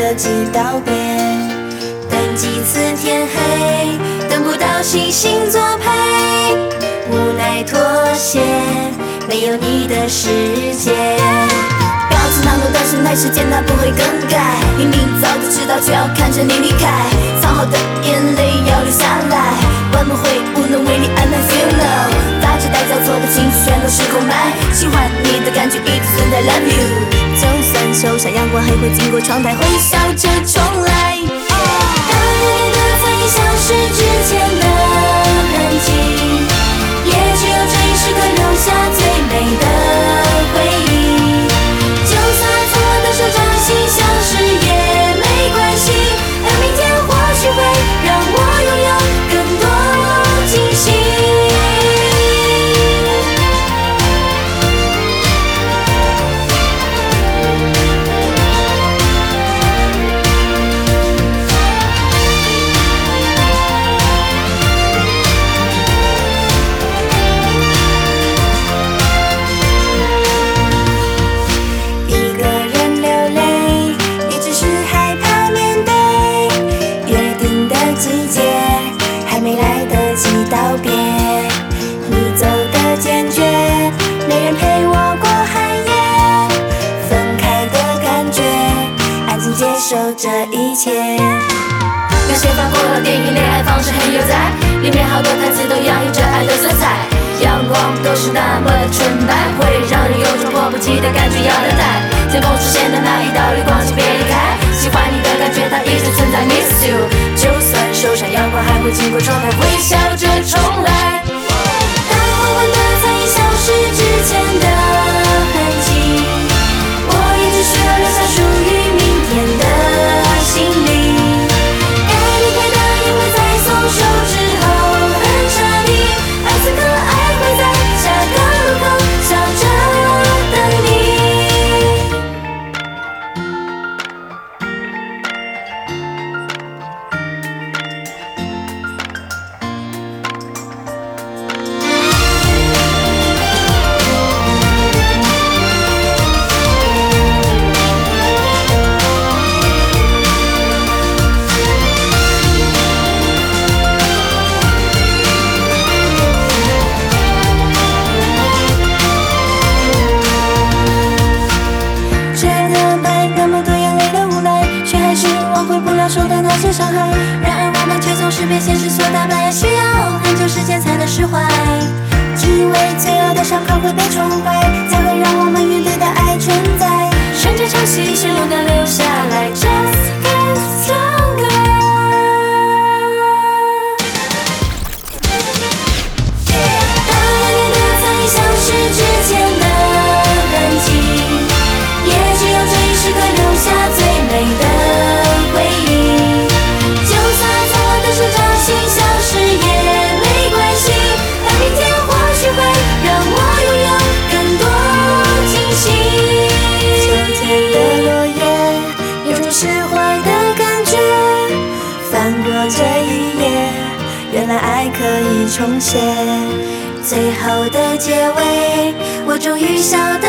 了几，道别。等几次天黑，等不到星星作陪，无奈妥协，没有你的世界。表情当中的神态，时间它不会更改。明明早就知道，却要看着你离开，就像，阳光还会经过窗台，会笑着重来。受这一切。有些法国的电影恋爱方式很悠哉，里面好多台词都洋溢着爱的色彩。阳光都是那么的纯白，会让人有种迫不及待感觉要等待。天空出现的那一道绿光，请别离开。喜欢你的感觉，它一直存在，miss you。就算受伤，阳光还会经过窗台，微笑着释怀。只因为脆弱的伤口会被宠坏，才会让我们云对的爱存在。顺着潮汐，心路的翻过这一夜，原来爱可以重写。最后的结尾，我终于晓得